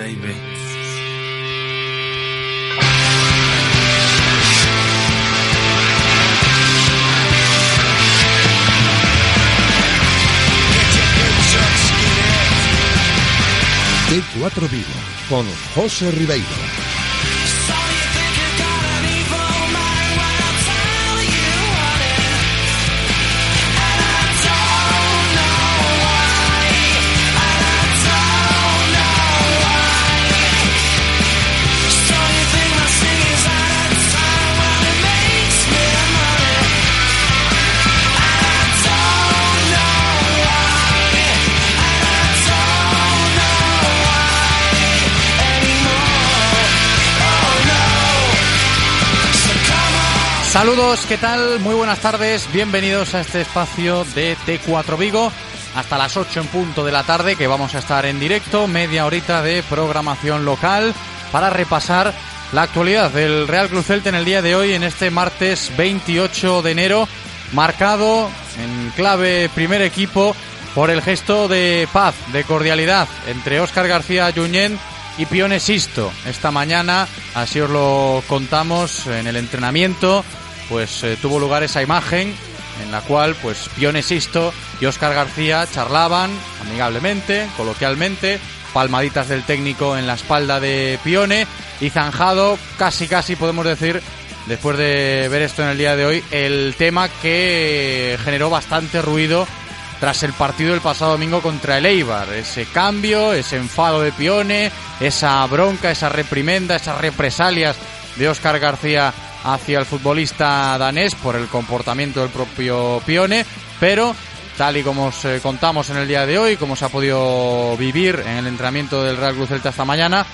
Baby. T4 Vigo con José Ribeiro. Saludos, ¿qué tal? Muy buenas tardes, bienvenidos a este espacio de T4 Vigo. Hasta las 8 en punto de la tarde que vamos a estar en directo, media horita de programación local para repasar la actualidad del Real Cruz Celta en el día de hoy, en este martes 28 de enero, marcado en clave primer equipo por el gesto de paz, de cordialidad entre Óscar García Junyent y Pione Sisto. Esta mañana, así os lo contamos en el entrenamiento, pues eh, tuvo lugar esa imagen en la cual pues Pione Sisto y Óscar García charlaban amigablemente, coloquialmente, palmaditas del técnico en la espalda de Pione y zanjado casi casi podemos decir después de ver esto en el día de hoy el tema que generó bastante ruido tras el partido del pasado domingo contra el Eibar. Ese cambio, ese enfado de Pione, esa bronca, esa reprimenda, esas represalias de Óscar García hacia el futbolista danés por el comportamiento del propio Pione, pero tal y como os eh, contamos en el día de hoy, como se ha podido vivir en el entrenamiento del Real Cruz Celta esta mañana,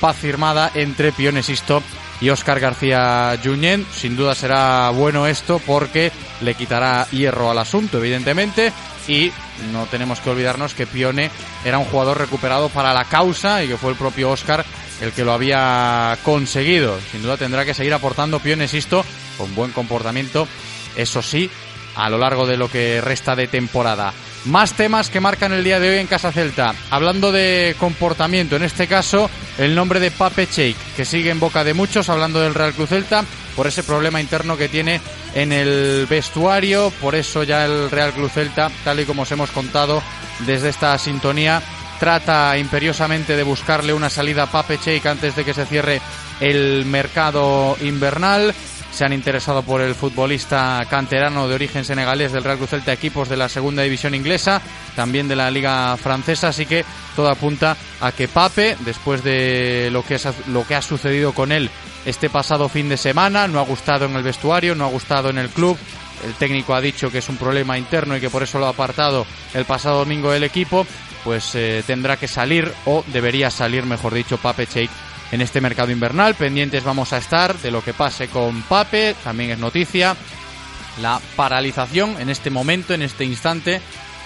paz firmada entre Pione Sisto y Óscar García Junyent. Sin duda será bueno esto porque le quitará hierro al asunto, evidentemente, y no tenemos que olvidarnos que Pione era un jugador recuperado para la causa y que fue el propio Óscar el que lo había conseguido. Sin duda tendrá que seguir aportando Pione Sisto con buen comportamiento, eso sí, a lo largo de lo que resta de temporada. Más temas que marcan el día de hoy en Casa Celta. Hablando de comportamiento, en este caso, el nombre de Pape Cheik, que sigue en boca de muchos, hablando del Real Cruz Celta, por ese problema interno que tiene en el vestuario. Por eso ya el Real Cruz Celta, tal y como os hemos contado desde esta sintonía, trata imperiosamente de buscarle una salida a Pape Cheik antes de que se cierre el mercado invernal. Se han interesado por el futbolista canterano de origen senegalés del Real Cruz Celta, equipos de la segunda división inglesa, también de la liga francesa, así que todo apunta a que Pape, después de lo que, es, lo que ha sucedido con él este pasado fin de semana, no ha gustado en el vestuario, no ha gustado en el club, el técnico ha dicho que es un problema interno y que por eso lo ha apartado el pasado domingo del equipo, pues eh, tendrá que salir o debería salir, mejor dicho, Pape Cheik en este mercado invernal. Pendientes vamos a estar de lo que pase con Pape, también es noticia la paralización en este momento, en este instante,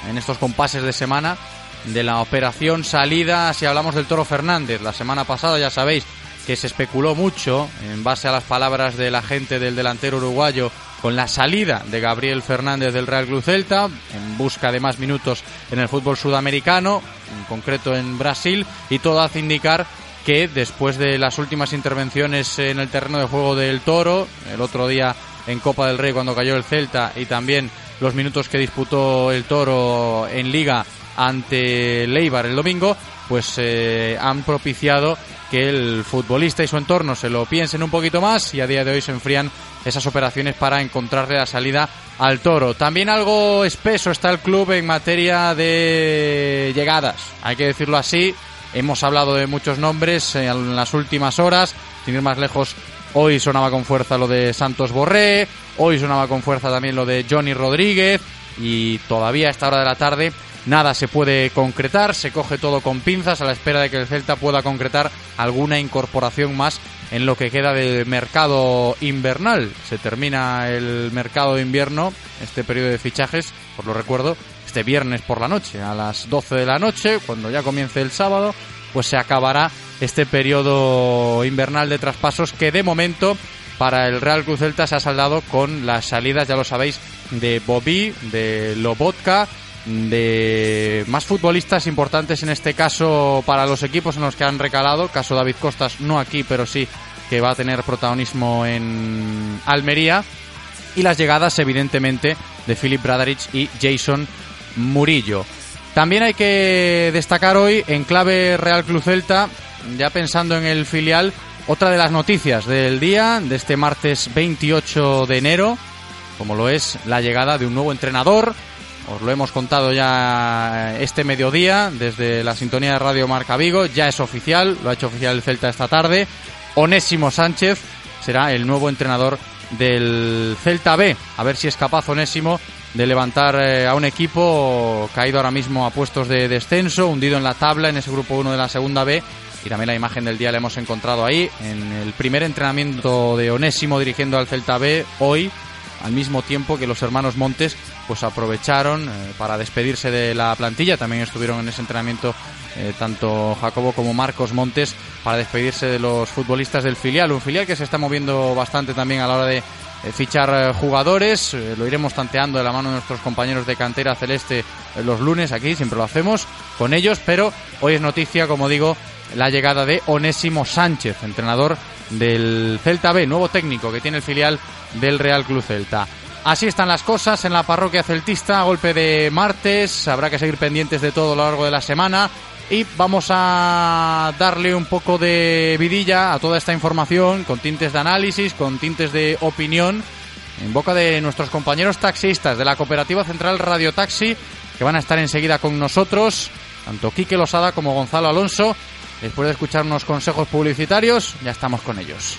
en estos compases de semana de la operación salida, si hablamos del Toro Fernández, la semana pasada ya sabéis que se especuló mucho en base a las palabras del agente del delantero uruguayo con la salida de Gabriel Fernández del Real Club Celta en busca de más minutos en el fútbol sudamericano, en concreto en Brasil, y todo hace indicar que después de las últimas intervenciones en el terreno de juego del Toro, el otro día en Copa del Rey cuando cayó el Celta y también los minutos que disputó el Toro en Liga ante Leibar el domingo, pues eh, han propiciado que el futbolista y su entorno se lo piensen un poquito más y a día de hoy se enfrían esas operaciones para encontrarle la salida al toro. También algo espeso está el club en materia de llegadas, hay que decirlo así. Hemos hablado de muchos nombres en las últimas horas, sin ir más lejos. Hoy sonaba con fuerza lo de Santos Borré, hoy sonaba con fuerza también lo de Johnny Rodríguez y todavía a esta hora de la tarde nada se puede concretar, se coge todo con pinzas a la espera de que el Celta pueda concretar alguna incorporación más en lo que queda del mercado invernal. Se termina el mercado de invierno, este periodo de fichajes, os lo recuerdo, este viernes por la noche, a las 12 de la noche, cuando ya comience el sábado, pues se acabará este periodo invernal de traspasos que de momento para el Real Cruz Celta se ha saldado con las salidas, ya lo sabéis, de Bobby, de Lobotka, de más futbolistas importantes en este caso para los equipos en los que han recalado, caso David Costas no aquí, pero sí que va a tener protagonismo en Almería y las llegadas evidentemente de Philip Bradarich y Jason Murillo. También hay que destacar hoy en clave Real Club Celta, ya pensando en el filial, otra de las noticias del día, de este martes 28 de enero, como lo es la llegada de un nuevo entrenador. Os lo hemos contado ya este mediodía desde la sintonía de Radio Marca Vigo, ya es oficial, lo ha hecho oficial el Celta esta tarde. Onésimo Sánchez será el nuevo entrenador del Celta B. A ver si es capaz Onésimo de levantar eh, a un equipo caído ahora mismo a puestos de descenso, hundido en la tabla en ese grupo 1 de la segunda B. Y también la imagen del día la hemos encontrado ahí, en el primer entrenamiento de Onésimo dirigiendo al Celta B hoy, al mismo tiempo que los hermanos Montes pues aprovecharon eh, para despedirse de la plantilla. También estuvieron en ese entrenamiento eh, tanto Jacobo como Marcos Montes para despedirse de los futbolistas del filial. Un filial que se está moviendo bastante también a la hora de eh, fichar jugadores. Lo iremos tanteando de la mano de nuestros compañeros de cantera celeste los lunes aquí, siempre lo hacemos con ellos, pero hoy es noticia, como digo, la llegada de Onésimo Sánchez, entrenador del Celta B, nuevo técnico que tiene el filial del Real Club Celta. Así están las cosas en la parroquia celtista, golpe de martes, habrá que seguir pendientes de todo a lo largo de la semana y vamos a darle un poco de vidilla a toda esta información con tintes de análisis, con tintes de opinión en boca de nuestros compañeros taxistas de la Cooperativa Central Radio Taxi que van a estar enseguida con nosotros, tanto Quique Losada como Gonzalo Alonso. Después de escuchar unos consejos publicitarios, ya estamos con ellos.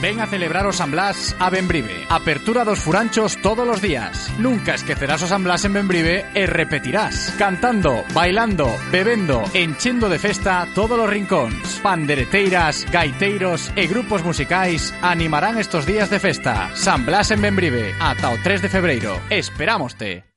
Ven a celebrar o San Blas a Benbrive. Apertura dos furanchos todos los días. Nunca esquecerás o San Blas en Benbrive e repetirás. Cantando, bailando, bebendo, enchendo de festa todos los rincones. Pandereteiras, gaiteiros e grupos musicais animarán estos días de festa. San Blas en Benbrive, ata o 3 de febreiro. Esperámoste.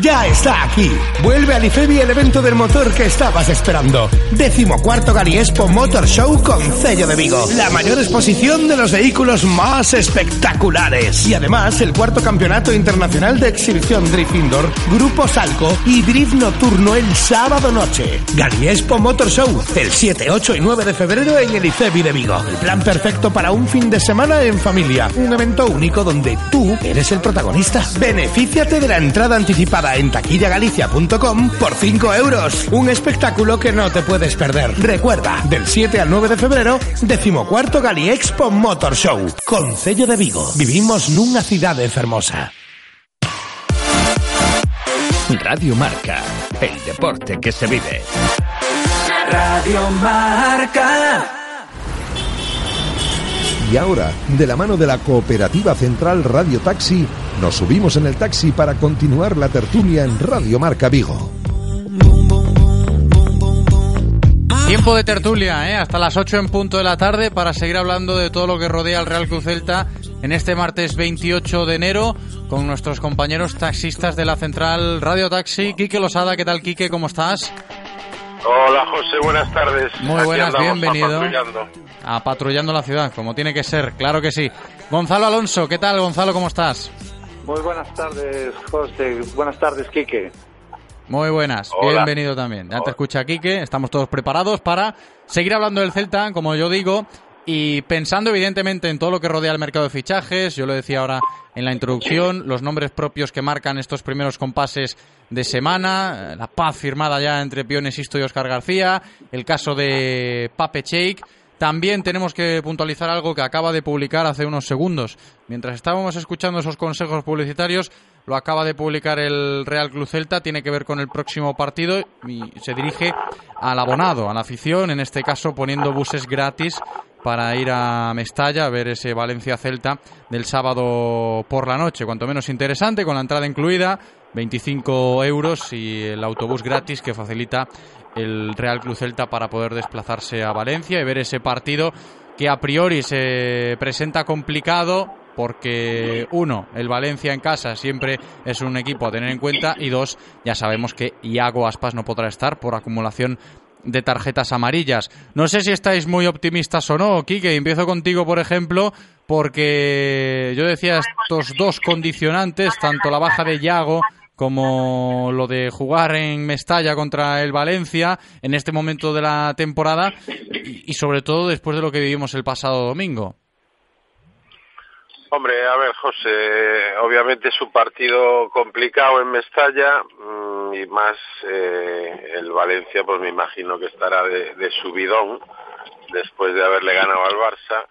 Ya está aquí. Vuelve al IFEBI el evento del motor que estabas esperando. Décimo cuarto Galiespo Motor Show con sello de Vigo. La mayor exposición de los vehículos más espectaculares. Y además el cuarto campeonato internacional de exhibición Drift Indoor, Grupo Salco y Drift Nocturno el sábado noche. Galiespo Motor Show, el 7, 8 y 9 de febrero en el IFEBI de Vigo. El plan perfecto para un fin de semana en familia. Un evento único donde tú eres el protagonista. Benefíciate de la entrada anticipada en taquillagalicia.com por 5 euros. Un espectáculo que no te puedes perder. Recuerda, del 7 al 9 de febrero, decimocuarto Gali Expo Motor Show. Con sello de Vigo. Vivimos nunha cidade fermosa. Radio Marca, el deporte que se vive. Radio Marca. Y ahora, de la mano de la Cooperativa Central Radio Taxi, nos subimos en el taxi para continuar la tertulia en Radio Marca Vigo. Tiempo de tertulia, ¿eh? hasta las 8 en punto de la tarde para seguir hablando de todo lo que rodea al Real Cruz Celta en este martes 28 de enero con nuestros compañeros taxistas de la central Radio Taxi. Quique Losada, ¿qué tal Quique? ¿Cómo estás? Hola José, buenas tardes. Muy Aquí buenas, bienvenido. patrullando. A patrullando la ciudad, como tiene que ser, claro que sí. Gonzalo Alonso, ¿qué tal Gonzalo? ¿Cómo estás? Muy buenas tardes, José. Buenas tardes, Quique. Muy buenas, Hola. bienvenido también. Ya te escucha Quique, estamos todos preparados para seguir hablando del Celta, como yo digo, y pensando evidentemente en todo lo que rodea el mercado de fichajes. Yo lo decía ahora en la introducción, los nombres propios que marcan estos primeros compases de semana, la paz firmada ya entre Pione Sisto y Oscar García, el caso de Pape Cheik. También tenemos que puntualizar algo que acaba de publicar hace unos segundos. Mientras estábamos escuchando esos consejos publicitarios, lo acaba de publicar el Real Club Celta, tiene que ver con el próximo partido y se dirige al abonado, a la afición, en este caso poniendo buses gratis para ir a Mestalla a ver ese Valencia Celta del sábado por la noche, cuanto menos interesante, con la entrada incluida, 25 euros y el autobús gratis que facilita el Real Club Celta para poder desplazarse a Valencia y ver ese partido que a priori se presenta complicado porque uno, el Valencia en casa siempre es un equipo a tener en cuenta y dos, ya sabemos que Iago Aspas no podrá estar por acumulación de tarjetas amarillas. No sé si estáis muy optimistas o no, Quique, empiezo contigo, por ejemplo, porque yo decía estos dos condicionantes, tanto la baja de Iago como lo de jugar en Mestalla contra el Valencia en este momento de la temporada y, sobre todo después de lo que vivimos el pasado domingo. Hombre, a ver, José, obviamente es un partido complicado en Mestalla mm, y más eh, el Valencia, pues me imagino que estará de subidón después de haberle ganado al Barça.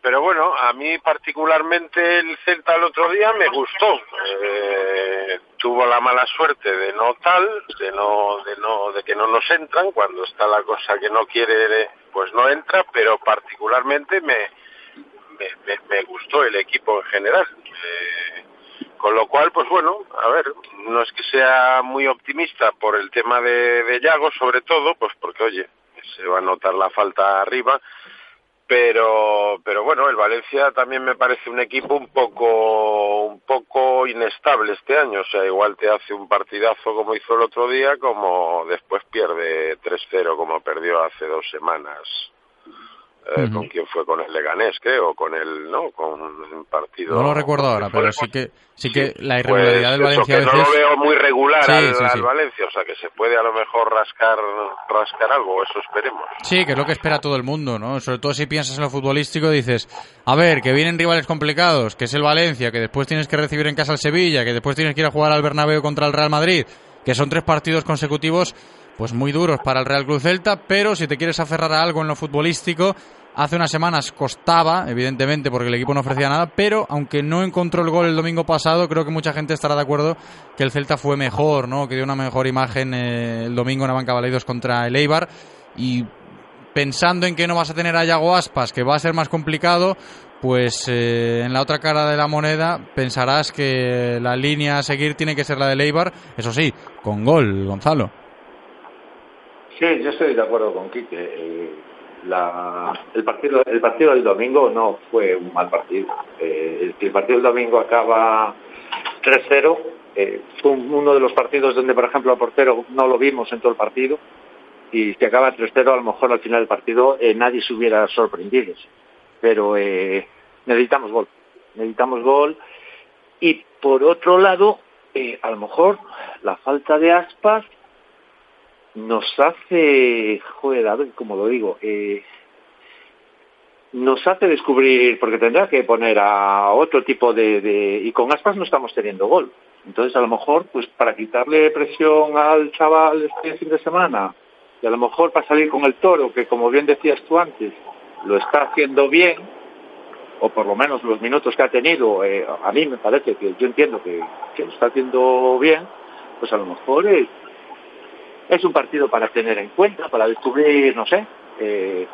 Pero bueno, a mí particularmente el Celta el otro día me gustó. Eh, tuvo la mala suerte de no tal, de no, de no, de que no nos entran cuando está la cosa que no quiere, pues no entra. Pero particularmente me, me, me, gustó el equipo en general. Eh, con lo cual, pues bueno, a ver, no es que sea muy optimista por el tema de, de Yago, sobre todo, pues porque oye, se va a notar la falta arriba pero pero bueno el Valencia también me parece un equipo un poco un poco inestable este año. O sea igual te hace un partidazo como hizo el otro día como después pierde 3-0 como perdió hace dos semanas eh, con quién fue con el Leganés creo con el no con un partido No lo recuerdo ahora, pero sí que sí que la pues irregularidad del eso, Valencia a que no lo veo muy regular Sí, al, sí, al sí. Valencia o sea que se puede a lo mejor rascar rascar algo eso esperemos. Sí, que es lo que espera todo el mundo, ¿no? Sobre todo si piensas en lo futbolístico, dices, a ver, que vienen rivales complicados, que es el Valencia, que después tienes que recibir en casa al Sevilla, que después tienes que ir a jugar al Bernabéu contra el Real Madrid, que son tres partidos consecutivos, pues muy duros para el Real Club Celta, pero si te quieres aferrar a algo en lo futbolístico, hace unas semanas costaba, evidentemente, porque el equipo no ofrecía nada, pero aunque no encontró el gol el domingo pasado, creo que mucha gente estará de acuerdo que el Celta fue mejor, ¿no? Que dio una mejor imagen eh, el domingo en banca Baleidos contra el Eibar y pensando en que no vas a tener a Yago Aspas, que va a ser más complicado, pues eh, en la otra cara de la moneda pensarás que la línea a seguir tiene que ser la de Eibar, eso sí, con gol, Gonzalo. Sí, yo estoy de acuerdo con Quique. Eh, el, partido, el partido del domingo no fue un mal partido. Eh, el, partido del domingo acaba 3-0. eh, fue un- uno de los partidos donde, por ejemplo, al portero no lo vimos en todo el partido. Y si acaba 3-0, a lo mejor al final del partido eh, nadie se hubiera sorprendido. Pero eh, necesitamos gol. Necesitamos gol. Y por otro lado, a lo mejor la falta de aspas nos hace, joder, a ver cómo lo digo, eh, nos hace descubrir, porque tendrá que poner a otro tipo de, y con aspas no estamos teniendo gol. Entonces, a lo mejor, pues para quitarle presión al chaval este fin de semana, y a lo mejor para salir con el toro, que como bien decías tú antes, lo está haciendo bien, o por lo menos los minutos que ha tenido, eh, a mí me parece que yo entiendo que, que lo está haciendo bien, pues a lo mejor es, es un partido para tener en cuenta, para descubrir, no sé, eh,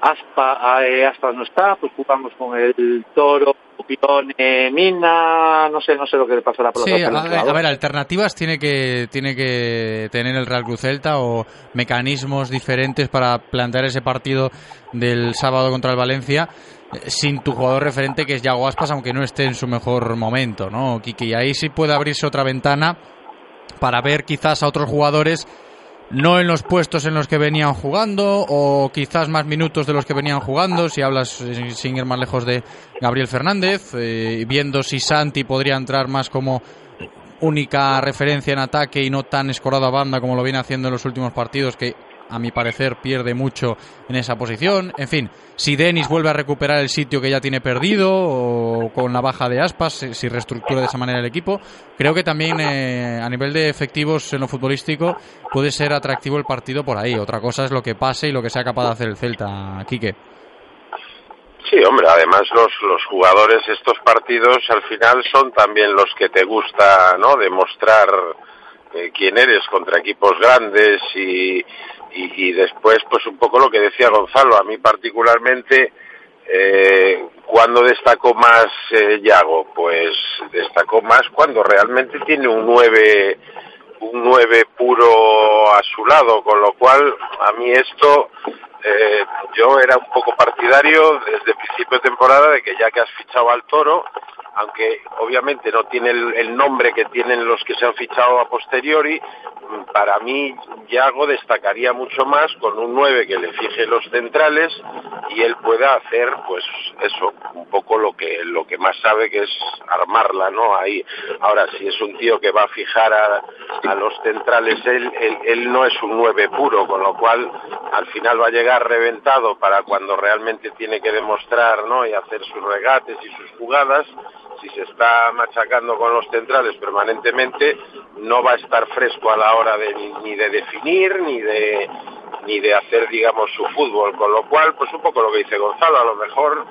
Aspa, eh, Aspas no está, pues jugamos con el Toro, Pione, Mina, no sé, no sé lo que le pasará por Sí, la a clavo. a ver, alternativas tiene que, tiene que tener el Real Cruz Celta o mecanismos diferentes para plantear ese partido del sábado contra el Valencia eh, sin tu jugador referente que es Yago Aspas, aunque no esté en su mejor momento, ¿no, Kiki? Y ahí sí puede abrirse otra ventana para ver quizás a otros jugadores no en los puestos en los que venían jugando o quizás más minutos de los que venían jugando, si hablas sin ir más lejos de Gabriel Fernández, eh, viendo si Santi podría entrar más como única referencia en ataque y no tan escorado a banda como lo viene haciendo en los últimos partidos, que a mi parecer, pierde mucho en esa posición. En fin, si Denis vuelve a recuperar el sitio que ya tiene perdido o con la baja de Aspas, si- si reestructura de esa manera el equipo, creo que también eh, a nivel de efectivos en lo futbolístico puede ser atractivo el partido por ahí. Otra cosa es lo que pase y lo que sea capaz de hacer el Celta, Quique. Sí, hombre, además los, los jugadores estos partidos al final son también los que te gusta, ¿no? Demostrar eh, quién eres contra equipos grandes y, y, y después pues un poco lo que decía Gonzalo, a mí particularmente eh, cuando destacó más eh, Yago, pues destacó más cuando realmente tiene un 9 un 9 puro a su lado, con lo cual a mí esto eh, yo era un poco partidario desde principio de temporada de que ya que has fichado al Toro, aunque obviamente no tiene el, nombre que tienen los que se han fichado a posteriori, mm, para mí Yago destacaría mucho más con un 9 que le fije los centrales y él pueda hacer pues eso, un poco lo que lo que más sabe que es armarla, ¿no? Ahí. Ahora si es un tío que va a fijar a, a los centrales él, él él no es un 9 puro, con lo cual al final va a llegar reventado para cuando realmente tiene que demostrar, ¿no? y hacer sus regates y sus jugadas si se está machacando con los centrales permanentemente, no va a estar fresco a la hora de ni, de definir ni de ni de hacer digamos su fútbol, con lo cual pues un poco lo que dice Gonzalo, a lo mejor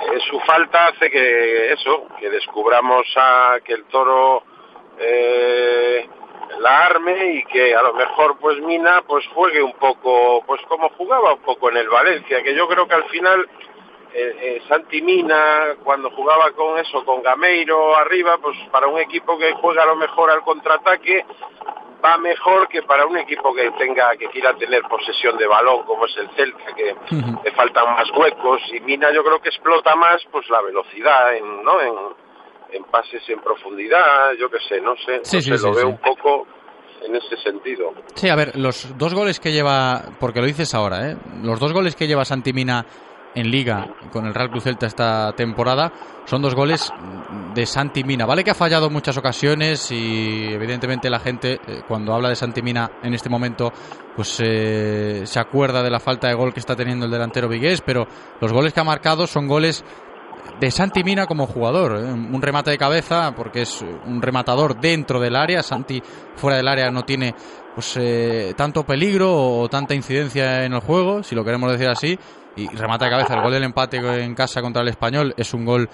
eh, su falta hace que eso, que descubramos a que el toro eh, la arme y que a lo mejor pues Mina pues juegue un poco pues como jugaba un poco en el Valencia, que yo creo que al final eh, eh, Santi Mina cuando jugaba con eso, con Gameiro arriba, pues para un equipo que juega a lo mejor al contraataque va mejor que para un equipo que tenga que quiera tener posesión de balón como es el Celta que le faltan más huecos. Y Mina yo creo que explota más pues la velocidad en no en, en pases en profundidad yo qué sé no sé, Sí, no sí, sé, sí, lo veo un poco en ese sentido. Sí, a ver, los dos goles que lleva, porque lo dices ahora, ¿eh? los dos goles que lleva Santi Mina en Liga con el Real Cruz Celta esta temporada son dos goles de Santi Mina. Vale que ha fallado en muchas ocasiones y evidentemente la gente eh, cuando habla de Santi Mina en este momento pues eh, se acuerda de la falta de gol que está teniendo el delantero Vigués, pero los goles que ha marcado son goles de Santi Mina como jugador. ¿eh? Un remate de cabeza, porque es un rematador dentro del área. Santi fuera del área no tiene pues eh, tanto peligro o tanta incidencia en el juego, si lo queremos decir así. Y remata de cabeza. El gol del empate en casa contra el español es un gol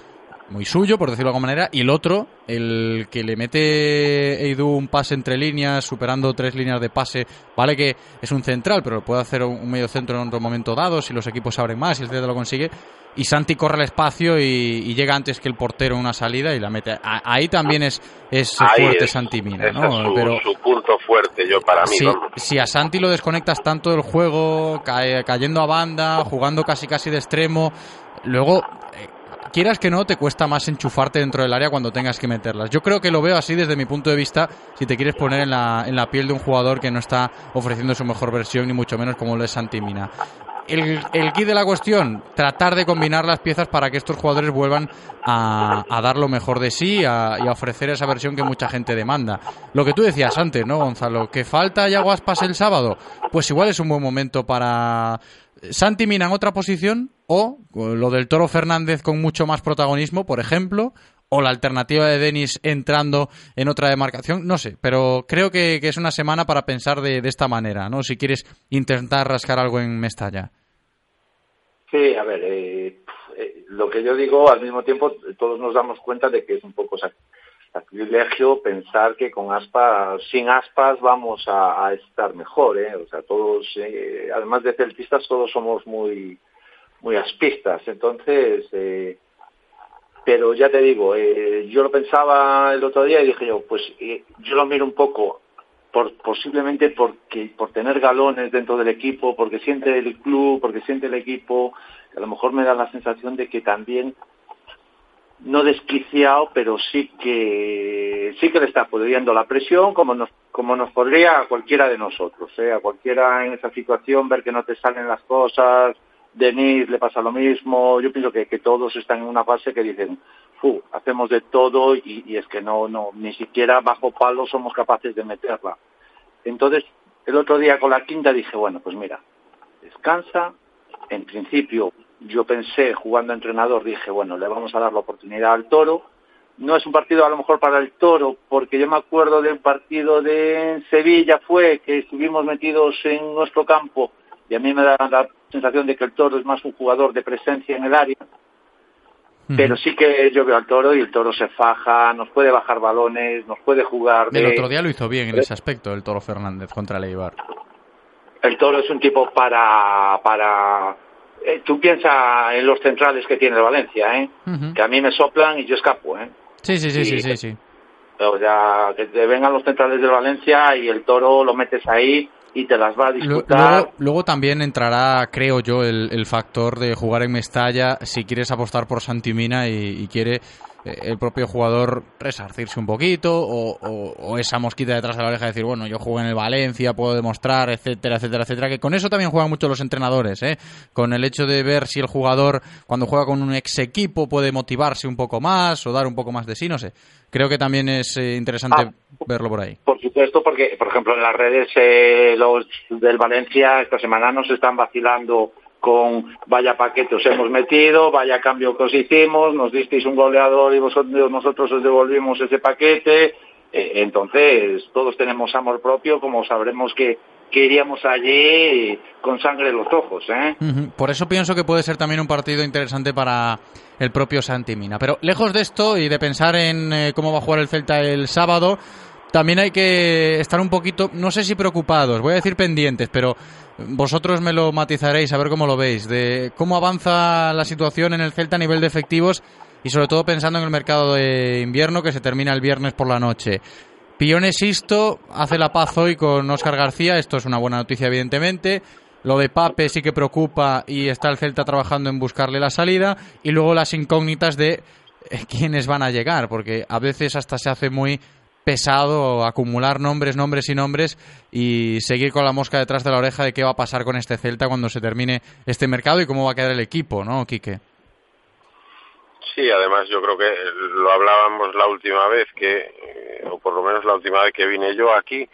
muy suyo, por decirlo de alguna manera, y el otro, el que le mete Eidu un pase entre líneas, superando tres líneas de pase, vale que es un central, pero puede hacer un medio centro en otro momento dado, si los equipos abren más, si el Celta lo consigue, y Santi corre al espacio y, y llega antes que el portero en una salida y la mete. A- ahí también es, es Ahí fuerte es- Santi Mina, ¿no? es su, pero su punto fuerte yo para mí si, si a Santi lo desconectas tanto del juego, cae- cayendo a banda, jugando casi casi de extremo, luego, eh, quieras que no, te cuesta más enchufarte dentro del área cuando tengas que meterlas. Yo creo que lo veo así desde mi punto de vista, si te quieres poner en la, en la piel de un jugador que no está ofreciendo su mejor versión, ni mucho menos como lo es Santi Mina. El, el kit de la cuestión, tratar de combinar las piezas para que estos jugadores vuelvan a, a dar lo mejor de sí y a ofrecer esa versión que mucha gente demanda. Lo que tú decías antes, ¿no, Gonzalo? ¿Que falta Yago Aspas el sábado? Pues igual es un buen momento para Santi Mina en otra posición o lo del Toro Fernández con mucho más protagonismo, por ejemplo, o la alternativa de Denis entrando en otra demarcación, no sé, pero creo que, es una semana para pensar de, esta manera, ¿no? Si quieres intentar rascar algo en Mestalla. Sí, a ver, eh, eh, lo que yo digo, al mismo tiempo, todos nos damos cuenta de que es un poco sacrilegio pensar que con aspas, sin aspas vamos a, estar mejor, ¿eh? O sea, todos, eh, además de celtistas, todos somos muy, muy aspistas. Entonces, eh, pero ya te digo, eh, yo lo pensaba el otro día y dije yo, pues eh, yo lo miro un poco por, posiblemente porque por tener galones dentro del equipo, porque siente el club, porque siente el equipo, a lo mejor me da la sensación de que también no desquiciado, pero sí que sí que le está pudiendo la presión como nos como nos podría a cualquiera de nosotros, ¿eh? a cualquiera en esa situación ver que no te salen las cosas, Denis le pasa lo mismo, yo pienso que, que todos están en una fase que dicen, "Fu, hacemos de todo y, y es que no no ni siquiera bajo palo somos capaces de meterla. Entonces, el otro día con la quinta dije, bueno, pues mira, descansa. En principio, yo pensé, jugando a entrenador, dije, bueno, le vamos a dar la oportunidad al toro. No es un partido a lo mejor para el toro, porque yo me acuerdo del partido de Sevilla, fue que estuvimos metidos en nuestro campo y a mí me da la sensación de que el toro es más un jugador de presencia en el área. Pero sí que yo veo al toro y el toro se faja, nos puede bajar balones, nos puede jugar. El de- otro día lo hizo bien en ese aspecto, el Toro Fernández contra el Eibar. El toro es un tipo para... para eh, tú piensas en los centrales que tiene el Valencia, ¿eh? Que a mí me soplan y yo escapo. ¿eh? Sí, sí, sí, sí, Y- sí, sí. O sea, que te vengan los centrales del Valencia y el toro lo metes ahí y te las va a disputar. Luego, luego también entrará, creo yo, el, el factor de jugar en Mestalla si quieres apostar por Santimina y, y quiere el propio jugador resarcirse un poquito o, o- o esa mosquita detrás de la oreja de decir, bueno, yo juego en el Valencia, puedo demostrar, etcétera, etcétera, etcétera, que con eso también juegan mucho los entrenadores, ¿eh? con el hecho de ver si el jugador cuando juega con un ex equipo puede motivarse un poco más o dar un poco más de sí, no sé. Creo que también es eh, interesante Ah. verlo por ahí. Por supuesto, porque, por ejemplo, en las redes eh, los del Valencia esta semana nos están vacilando con vaya paquete os hemos metido, vaya cambio que os hicimos, nos disteis un goleador y vosotros, nosotros os devolvimos ese paquete. Eh, entonces, todos tenemos amor propio, como sabremos que, que iríamos allí con sangre en los ojos. ¿eh? Por eso pienso que puede ser también un partido interesante para el propio Santi Mina. Pero lejos de esto y de pensar en eh, cómo va a jugar el Celta el sábado, también hay que estar un poquito, no sé si preocupados, voy a decir pendientes, pero vosotros me lo matizaréis a ver cómo lo veis, de cómo avanza la situación en el Celta a nivel de efectivos y sobre todo pensando en el mercado de invierno que se termina el viernes por la noche. Pione Sisto hace la paz hoy con Óscar García, esto es una buena noticia evidentemente. Lo de Pape sí que preocupa y está el Celta trabajando en buscarle la salida. Y luego las incógnitas de eh, quiénes van a llegar, porque a veces hasta se hace muy pesado acumular nombres, nombres y nombres y seguir con la mosca detrás de la oreja de qué va a pasar con este Celta cuando se termine este mercado y cómo va a quedar el equipo, ¿no, Quique? Sí, además yo creo que lo hablábamos la última vez que, eh, o por lo menos la última vez que vine yo aquí,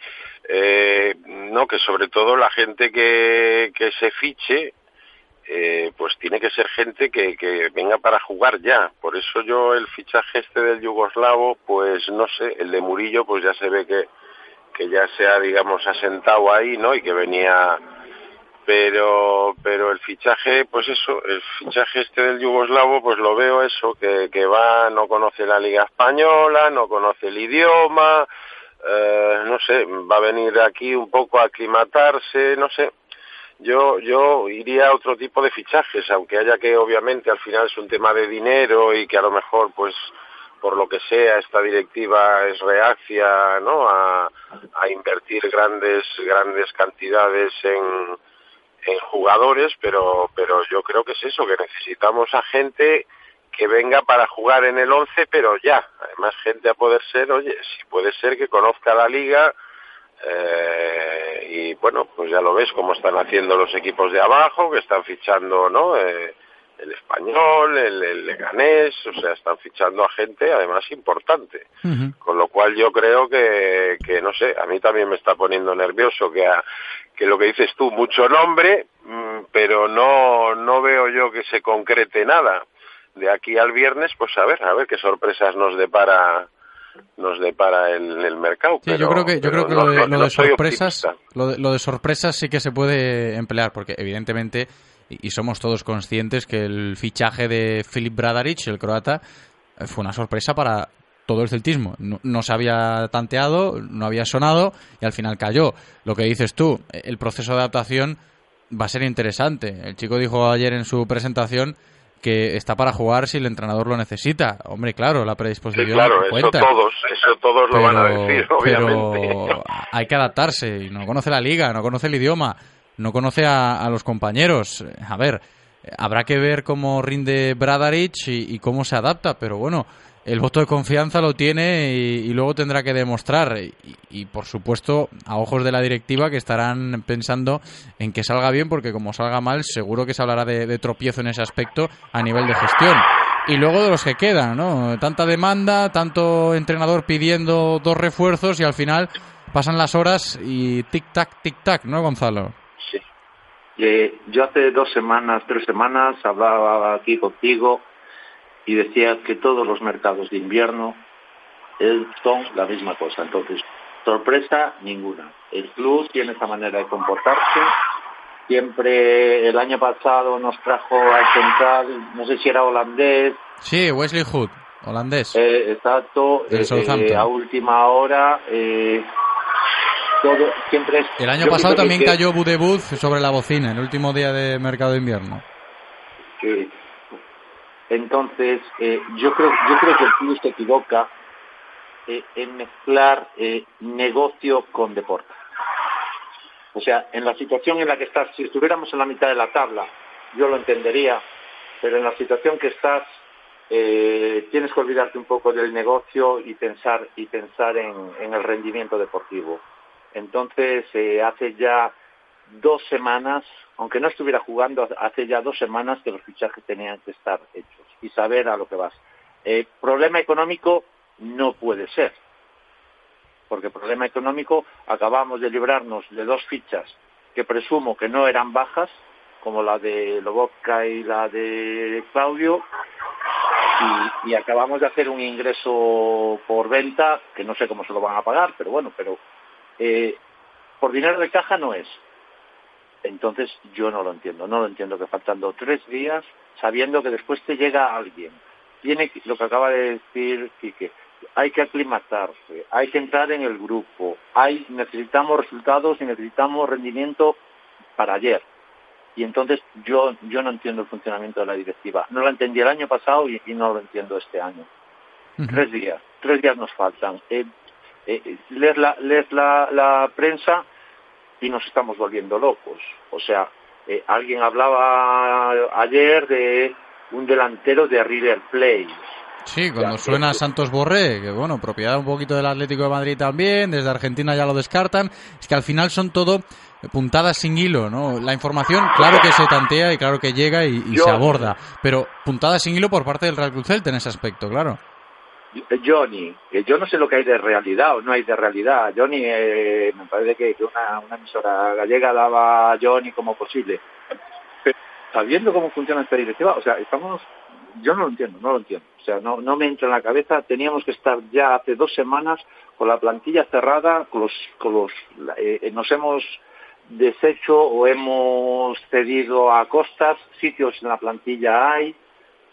eh, no que sobre todo la gente que, que se fiche, eh, pues tiene que ser gente que, que venga para jugar ya. Por eso yo el fichaje este del yugoslavo, pues no sé, el de Murillo, pues ya se ve que, que ya se ha, digamos, asentado ahí, ¿no? Y que venía pero pero el fichaje pues eso el fichaje este del yugoslavo pues lo veo eso que, que va no conoce la liga española no conoce el idioma eh, no sé va a venir aquí un poco a aclimatarse no sé yo yo iría a otro tipo de fichajes aunque haya que obviamente al final es un tema de dinero y que a lo mejor pues por lo que sea esta directiva es reacia no a, a invertir grandes grandes cantidades en en jugadores, pero pero yo creo que es eso, que necesitamos a gente que venga para jugar en el 11, pero ya, además gente a poder ser, oye, si puede ser que conozca la liga eh, y bueno, pues ya lo ves cómo están haciendo los equipos de abajo, que están fichando, ¿no? Eh, el español, el, el leganés, o sea, están fichando a gente además importante. Con lo cual yo creo que, que, no sé, a mí también me está poniendo nervioso que, a- que lo que dices tú, mucho nombre, mm, pero no, no veo yo que se concrete nada. De aquí al viernes, pues a ver, a ver qué sorpresas nos depara nos depara el, el mercado. Sí, pero- yo creo que, yo creo que no- lo de, no- lo no de soy sorpresas, lo de, lo de sorpresas sí que se puede emplear, porque evidentemente, y, y somos todos conscientes que el fichaje de Filip Bradaric, el croata, eh, fue una sorpresa para todo el celtismo. No, no se había tanteado, no había sonado y al final cayó. Lo que dices tú, el proceso de adaptación va a ser interesante. El chico dijo ayer en su presentación que está para jugar si el entrenador lo necesita. Hombre, claro, la Sí, predisposición claro, eso cuenta todos, eso todos lo van a decir, obviamente. pero hay que adaptarse. y No conoce la liga, no conoce el idioma, no conoce a, a los compañeros. A ver, habrá que ver cómo rinde Bradaric y, y cómo se adapta, pero bueno, el voto de confianza lo tiene y, luego tendrá que demostrar. Y, y, por supuesto, a ojos de la directiva que estarán pensando en que salga bien, porque como salga mal, seguro que se hablará de, de tropiezo en ese aspecto a nivel de gestión. Y luego de los que quedan, ¿no? Tanta demanda, tanto entrenador pidiendo dos refuerzos y al final pasan las horas y tic-tac, tic-tac, ¿no, Gonzalo? Sí. Eh, yo hace dos semanas, tres semanas, hablaba aquí contigo y decía que todos los mercados de invierno eh, son la misma cosa. Entonces, sorpresa ninguna. El club tiene esa manera de comportarse. Siempre el año pasado nos trajo al central, no sé si era holandés, Sí, Wesley Hood, holandés. eh, exacto, Del eh, a última hora. eh, todo, siempre es, El año pasado también que- cayó Budebuz sobre la bocina, el último día de mercado de invierno. que- entonces eh, yo creo yo creo que el club se equivoca eh, en mezclar eh, negocio con deporte. O sea en la situación en la que estás si estuviéramos en la mitad de la tabla yo lo entendería pero en la situación que estás tienes que olvidarte un poco del negocio y pensar y pensar en, el rendimiento deportivo. Entonces hace ya dos semanas, aunque no estuviera jugando, hace ya dos semanas que los fichajes tenían que estar hechos y saber a lo que vas. Eh, problema económico no puede ser, porque problema económico acabamos de librarnos de dos fichas que presumo que no eran bajas, como la de Lobotka y la de Claudio, y, acabamos de hacer un ingreso por venta, que no sé cómo se lo van a pagar, pero bueno, pero eh, por dinero de caja no es. Entonces yo no lo entiendo, no lo entiendo que faltando tres días, sabiendo que después te llega alguien, tiene lo que acaba de decir Quique, hay que aclimatarse, hay que entrar en el grupo, hay necesitamos resultados y necesitamos rendimiento para ayer. Y entonces yo yo no entiendo el funcionamiento de la directiva. No lo entendí el año pasado y, y no lo entiendo este año. Tres días, tres días nos faltan. Eh, eh, lees la, lees la, la prensa y nos estamos volviendo locos. O sea, eh, alguien hablaba ayer de un delantero de River Plate. Sí, cuando suena Santos Borré, que bueno, propiedad un poquito del Atlético de Madrid también, desde Argentina ya lo descartan, es que al final son todo puntadas sin hilo, ¿no? La información, claro que se tantea y claro que llega y, y se aborda, pero puntadas sin hilo por parte del Real Cruz Celta en ese aspecto, claro. Johnny, que yo no sé lo que hay de realidad o no hay de realidad. Johnny, eh, me parece que, una, emisora gallega daba Johnny como posible. Pero sabiendo cómo funciona esta directiva, o sea, estamos, yo no lo entiendo, no lo entiendo. O sea, no, no me entra en la cabeza. Teníamos que estar ya hace dos semanas con la plantilla cerrada, con los, con los, eh, nos hemos deshecho o hemos cedido a costas, sitios en la plantilla hay,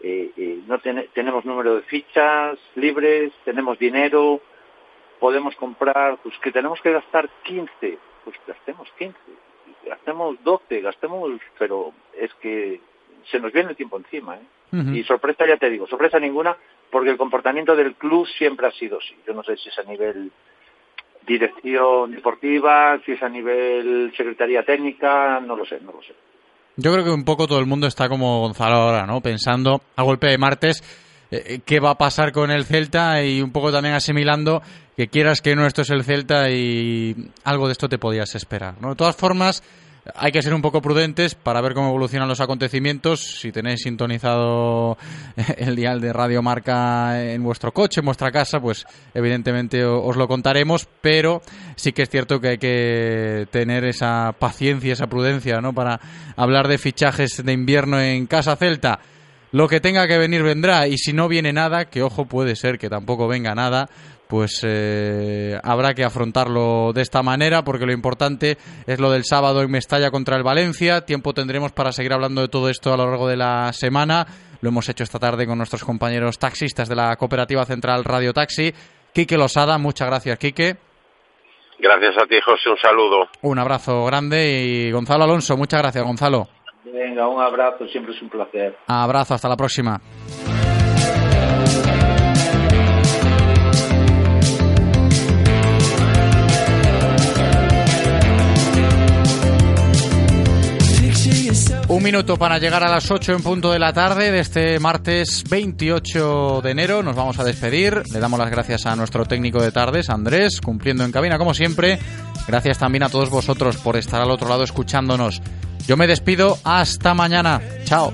eh, eh, no tiene- tenemos número de fichas libres, tenemos dinero, podemos comprar, pues que tenemos que gastar 15, pues gastemos 15, gastemos 12, gastemos, pero es que se nos viene el tiempo encima, ¿eh? Y sorpresa, ya te digo, sorpresa ninguna, porque el comportamiento del club siempre ha sido así. Yo no sé si es a nivel dirección deportiva, si es a nivel secretaría técnica, no lo sé, no lo sé. Yo creo que un poco todo el mundo está como Gonzalo ahora, ¿no? Pensando a golpe de martes eh, qué va a pasar con el Celta y un poco también asimilando que quieras que no esto es el Celta y algo de esto te podías esperar, ¿no? De todas formas, hay que ser un poco prudentes para ver cómo evolucionan los acontecimientos. Si tenéis sintonizado el dial de Radio Marca en vuestro coche, en vuestra casa, pues evidentemente os lo contaremos, pero sí que es cierto que hay que tener esa paciencia, esa prudencia, ¿no? Para hablar de fichajes de invierno en Casa Celta. Lo que tenga que venir vendrá y si no viene nada, que ojo puede ser que tampoco venga nada, pues eh, habrá que afrontarlo de esta manera porque lo importante es lo del sábado en Mestalla contra el Valencia. Tiempo tendremos para seguir hablando de todo esto a lo largo de la semana. Lo hemos hecho esta tarde con nuestros compañeros taxistas de la Cooperativa Central Radio Taxi. Quique Losada, muchas gracias Quique. Gracias a ti, José, un saludo. Un abrazo grande y Gonzalo Alonso, muchas gracias Gonzalo. Venga, un abrazo, siempre es un placer. Abrazo, hasta la próxima. Un minuto para llegar a las 8 en punto de la tarde de este martes 28 de enero. Nos vamos a despedir. Le damos las gracias a nuestro técnico de tardes, Andrés, cumpliendo en cabina como siempre. Gracias también a todos vosotros por estar al otro lado escuchándonos. Yo me despido. Hasta mañana. Chao.